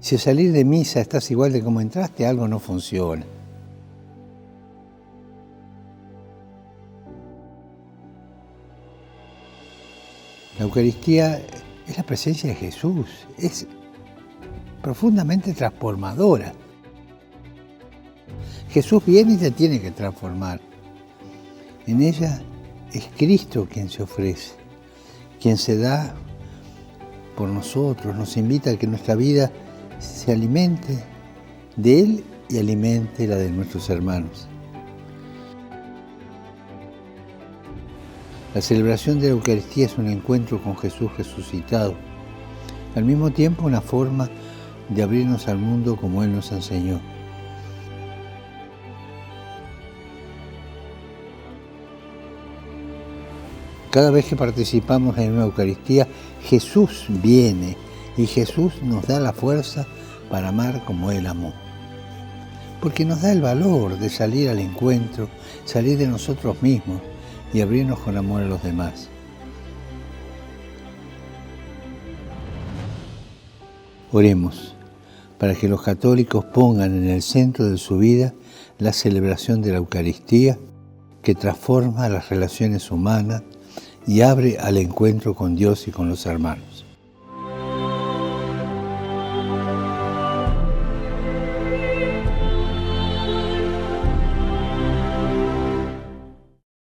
Si al salir de misa estás igual de como entraste, algo no funciona. La Eucaristía es la presencia de Jesús, es profundamente transformadora. Jesús viene y te tiene que transformar. En ella es Cristo quien se ofrece, quien se da por nosotros, nos invita a que nuestra vida se alimente de Él y alimente la de nuestros hermanos. La celebración de la Eucaristía es un encuentro con Jesús resucitado, al mismo tiempo una forma de abrirnos al mundo como Él nos enseñó. Cada vez que participamos en una Eucaristía, Jesús viene y Jesús nos da la fuerza para amar como Él amó. Porque nos da el valor de salir al encuentro, salir de nosotros mismos y abrirnos con amor a los demás. Oremos para que los católicos pongan en el centro de su vida la celebración de la Eucaristía que transforma las relaciones humanas y abre al encuentro con Dios y con los hermanos.